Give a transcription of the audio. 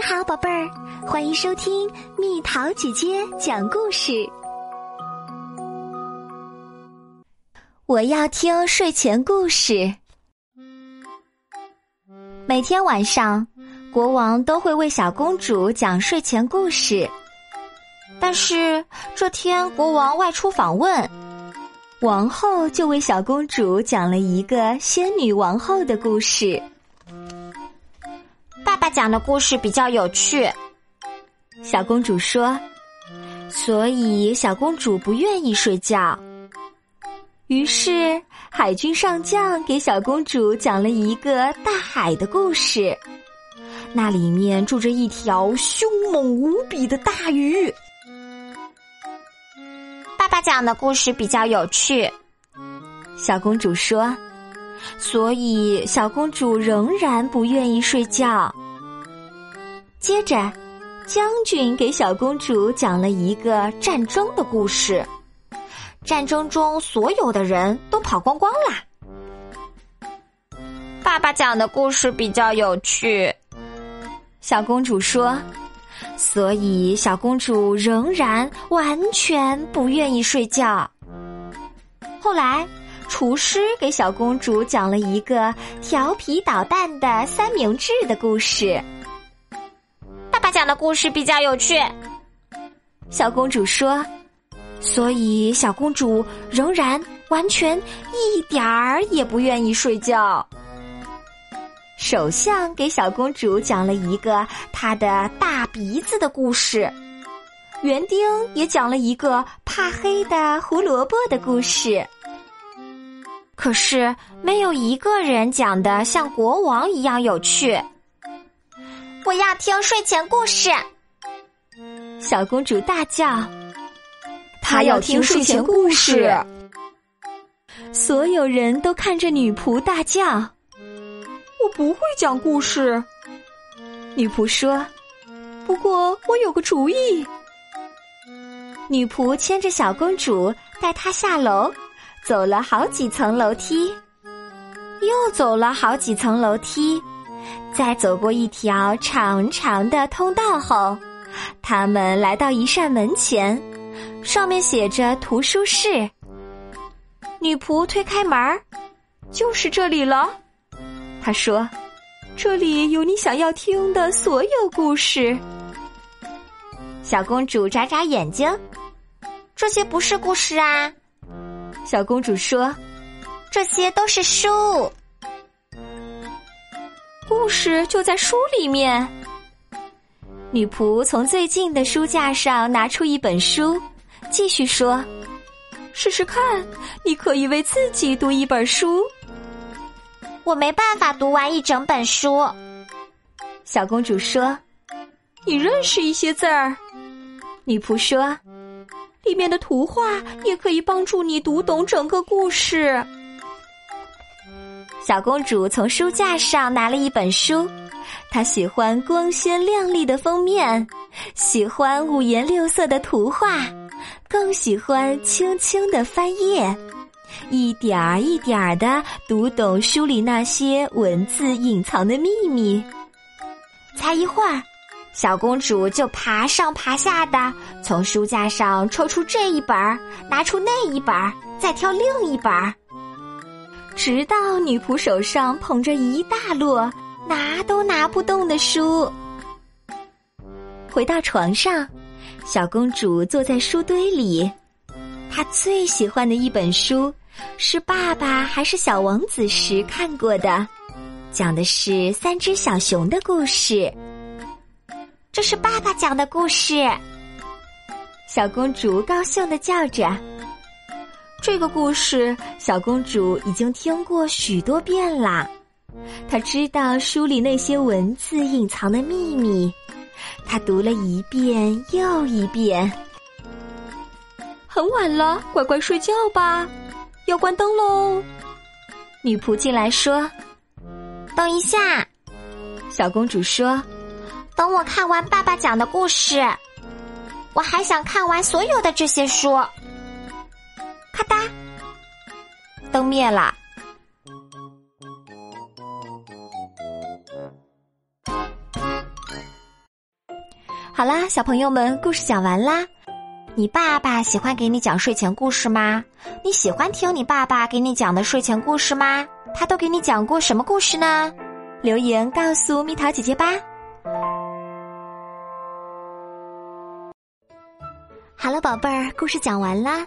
你好，宝贝儿，欢迎收听蜜桃姐姐讲故事。我要听睡前故事。每天晚上，国王都会为小公主讲睡前故事。但是这天，国王外出访问，王后就为小公主讲了一个仙女王后的故事。讲的故事比较有趣，小公主说，所以小公主不愿意睡觉。于是海军上将给小公主讲了一个大海的故事，那里面住着一条凶猛无比的大鱼。爸爸讲的故事比较有趣，小公主说，所以小公主仍然不愿意睡觉。接着，将军给小公主讲了一个战争的故事。战争中，所有的人都跑光光啦。爸爸讲的故事比较有趣，小公主说。所以，小公主仍然完全不愿意睡觉。后来，厨师给小公主讲了一个调皮捣蛋的三明治的故事。讲的故事比较有趣，小公主说，所以小公主仍然完全一点儿也不愿意睡觉。首相给小公主讲了一个他的大鼻子的故事，园丁也讲了一个怕黑的胡萝卜的故事，可是没有一个人讲的像国王一样有趣。我要听睡前故事，小公主大叫：“她要听睡前故事。”所有人都看着女仆大叫：“我不会讲故事。”女仆说：“不过我有个主意。”女仆牵着小公主，带她下楼，走了好几层楼梯，又走了好几层楼梯。在走过一条长长的通道后，他们来到一扇门前，上面写着“图书室”。女仆推开门，就是这里了。她说：“这里有你想要听的所有故事。”小公主眨眨眼睛：“这些不是故事啊。”小公主说：“这些都是书。”故事就在书里面。女仆从最近的书架上拿出一本书，继续说：“试试看，你可以为自己读一本书。”我没办法读完一整本书。小公主说：“你认识一些字儿。”女仆说：“里面的图画也可以帮助你读懂整个故事。”小公主从书架上拿了一本书，她喜欢光鲜亮丽的封面，喜欢五颜六色的图画，更喜欢轻轻的翻页，一点儿一点儿的读懂书里那些文字隐藏的秘密。才一会儿，小公主就爬上爬下的从书架上抽出这一本，拿出那一本，再挑另一本儿。直到女仆手上捧着一大摞拿都拿不动的书，回到床上，小公主坐在书堆里。她最喜欢的一本书是爸爸还是小王子时看过的，讲的是三只小熊的故事。这是爸爸讲的故事，小公主高兴的叫着。这个故事，小公主已经听过许多遍啦。她知道书里那些文字隐藏的秘密，她读了一遍又一遍。很晚了，乖乖睡觉吧，要关灯喽。女仆进来说：“等一下。”小公主说：“等我看完爸爸讲的故事，我还想看完所有的这些书。”灯灭了。好啦，小朋友们，故事讲完啦。你爸爸喜欢给你讲睡前故事吗？你喜欢听你爸爸给你讲的睡前故事吗？他都给你讲过什么故事呢？留言告诉蜜桃姐姐吧。好了，宝贝儿，故事讲完啦。